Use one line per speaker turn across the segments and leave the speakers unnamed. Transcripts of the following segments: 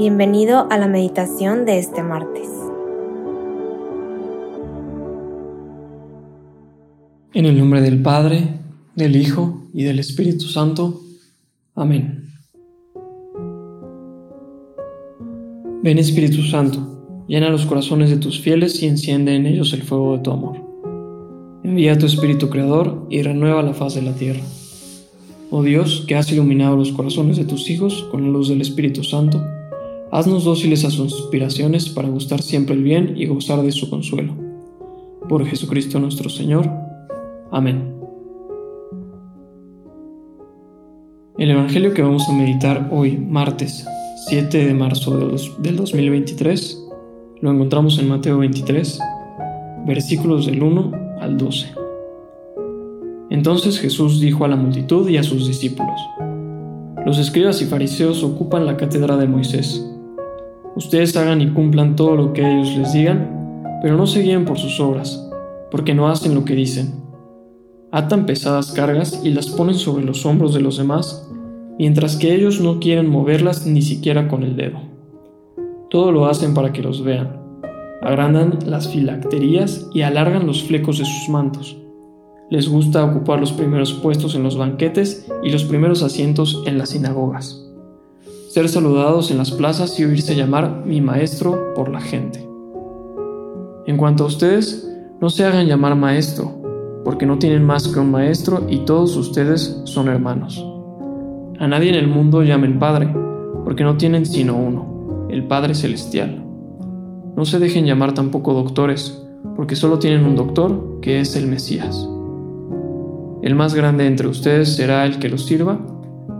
Bienvenido a la meditación de este martes.
En el nombre del Padre, del Hijo y del Espíritu Santo. Amén. Ven Espíritu Santo, llena los corazones de tus fieles y enciende en ellos el fuego de tu amor. Envía tu Espíritu Creador y renueva la faz de la tierra. Oh Dios, que has iluminado los corazones de tus hijos con la luz del Espíritu Santo, Haznos dóciles a sus inspiraciones para gustar siempre el bien y gozar de su consuelo. Por Jesucristo nuestro Señor. Amén. El Evangelio que vamos a meditar hoy, martes 7 de marzo del 2023, lo encontramos en Mateo 23, versículos del 1 al 12. Entonces Jesús dijo a la multitud y a sus discípulos, Los escribas y fariseos ocupan la cátedra de Moisés Ustedes hagan y cumplan todo lo que ellos les digan, pero no se guíen por sus obras, porque no hacen lo que dicen. Atan pesadas cargas y las ponen sobre los hombros de los demás, mientras que ellos no quieren moverlas ni siquiera con el dedo. Todo lo hacen para que los vean. Agrandan las filacterías y alargan los flecos de sus mantos. Les gusta ocupar los primeros puestos en los banquetes y los primeros asientos en las sinagogas ser saludados en las plazas y oírse llamar mi maestro por la gente. En cuanto a ustedes, no se hagan llamar maestro, porque no tienen más que un maestro y todos ustedes son hermanos. A nadie en el mundo llamen Padre, porque no tienen sino uno, el Padre Celestial. No se dejen llamar tampoco doctores, porque solo tienen un doctor, que es el Mesías. El más grande entre ustedes será el que los sirva,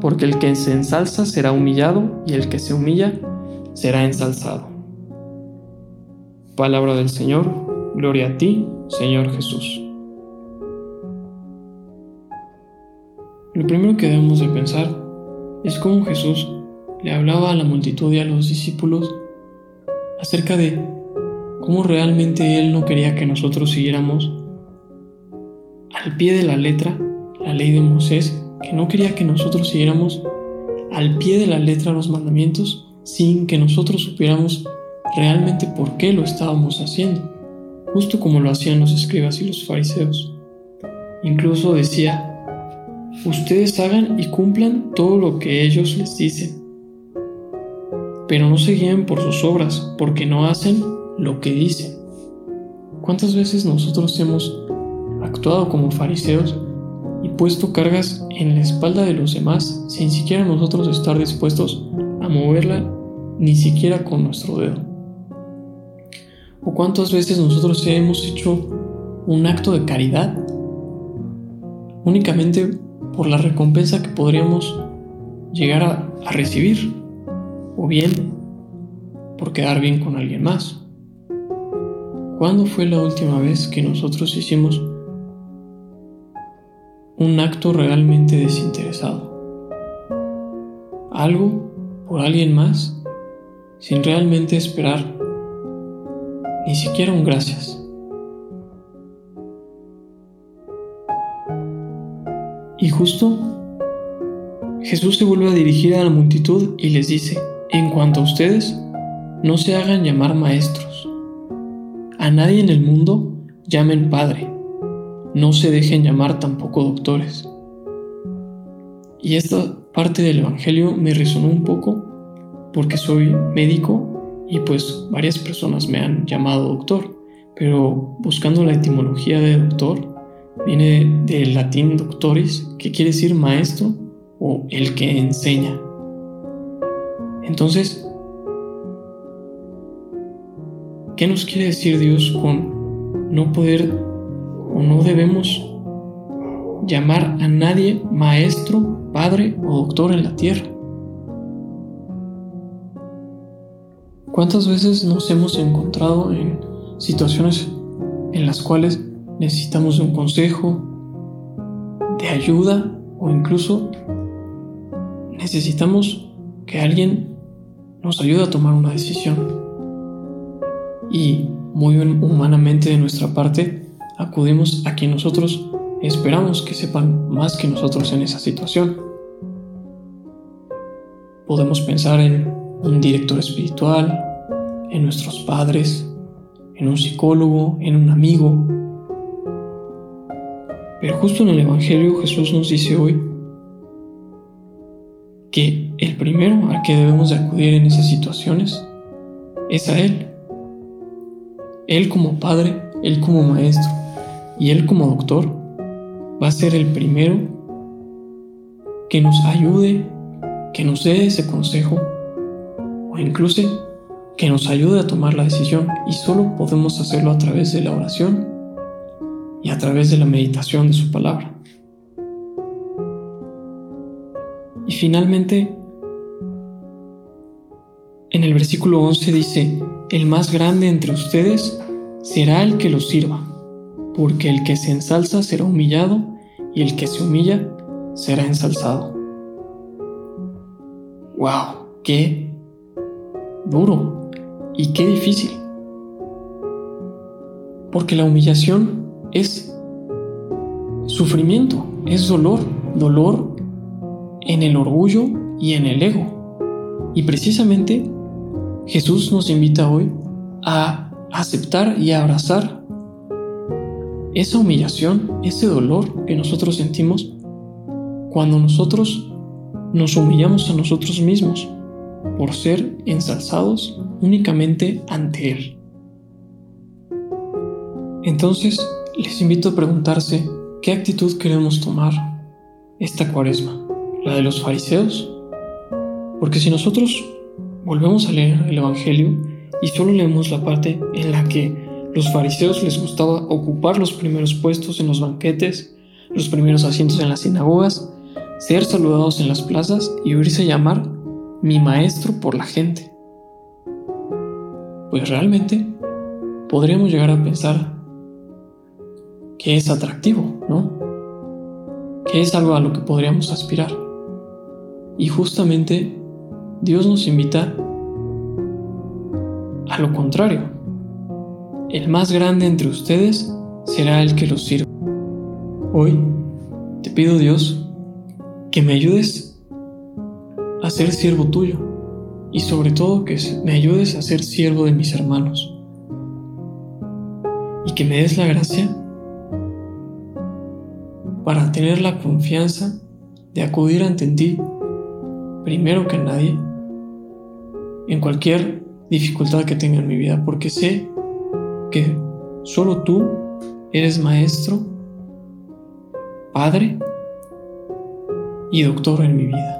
porque el que se ensalza será humillado y el que se humilla será ensalzado. Palabra del Señor, gloria a ti, Señor Jesús. Lo primero que debemos de pensar es cómo Jesús le hablaba a la multitud y a los discípulos acerca de cómo realmente Él no quería que nosotros siguiéramos al pie de la letra la ley de Moisés que no quería que nosotros siguiéramos al pie de la letra los mandamientos sin que nosotros supiéramos realmente por qué lo estábamos haciendo, justo como lo hacían los escribas y los fariseos. Incluso decía, ustedes hagan y cumplan todo lo que ellos les dicen, pero no se guíen por sus obras, porque no hacen lo que dicen. ¿Cuántas veces nosotros hemos actuado como fariseos puesto cargas en la espalda de los demás sin siquiera nosotros estar dispuestos a moverla ni siquiera con nuestro dedo. ¿O cuántas veces nosotros hemos hecho un acto de caridad únicamente por la recompensa que podríamos llegar a, a recibir? O bien por quedar bien con alguien más. ¿Cuándo fue la última vez que nosotros hicimos un acto realmente desinteresado. Algo por alguien más sin realmente esperar ni siquiera un gracias. Y justo Jesús se vuelve a dirigir a la multitud y les dice, en cuanto a ustedes, no se hagan llamar maestros. A nadie en el mundo llamen Padre no se dejen llamar tampoco doctores. Y esta parte del Evangelio me resonó un poco porque soy médico y pues varias personas me han llamado doctor, pero buscando la etimología de doctor, viene del latín doctoris, que quiere decir maestro o el que enseña. Entonces, ¿qué nos quiere decir Dios con no poder no debemos llamar a nadie maestro, padre o doctor en la tierra. ¿Cuántas veces nos hemos encontrado en situaciones en las cuales necesitamos de un consejo, de ayuda o incluso necesitamos que alguien nos ayude a tomar una decisión? Y muy humanamente de nuestra parte, acudimos a quien nosotros esperamos que sepan más que nosotros en esa situación. Podemos pensar en un director espiritual, en nuestros padres, en un psicólogo, en un amigo. Pero justo en el Evangelio Jesús nos dice hoy que el primero al que debemos de acudir en esas situaciones es a Él. Él como padre, Él como maestro y Él como doctor va a ser el primero que nos ayude, que nos dé ese consejo o incluso que nos ayude a tomar la decisión y solo podemos hacerlo a través de la oración y a través de la meditación de su palabra. Y finalmente, en el versículo 11 dice, el más grande entre ustedes será el que los sirva, porque el que se ensalza será humillado y el que se humilla será ensalzado. ¡Wow! ¡Qué duro y qué difícil! Porque la humillación es sufrimiento, es dolor, dolor en el orgullo y en el ego. Y precisamente Jesús nos invita hoy a aceptar y a abrazar esa humillación, ese dolor que nosotros sentimos cuando nosotros nos humillamos a nosotros mismos por ser ensalzados únicamente ante Él. Entonces, les invito a preguntarse qué actitud queremos tomar esta cuaresma la de los fariseos? Porque si nosotros volvemos a leer el Evangelio y solo leemos la parte en la que los fariseos les gustaba ocupar los primeros puestos en los banquetes, los primeros asientos en las sinagogas, ser saludados en las plazas y oírse llamar mi maestro por la gente. Pues realmente podríamos llegar a pensar que es atractivo, ¿no? Que es algo a lo que podríamos aspirar. Y justamente Dios nos invita a lo contrario. El más grande entre ustedes será el que los sirva. Hoy te pido Dios que me ayudes a ser siervo tuyo y sobre todo que me ayudes a ser siervo de mis hermanos y que me des la gracia para tener la confianza de acudir ante ti primero que nadie en cualquier dificultad que tenga en mi vida, porque sé que solo tú eres maestro, padre y doctor en mi vida.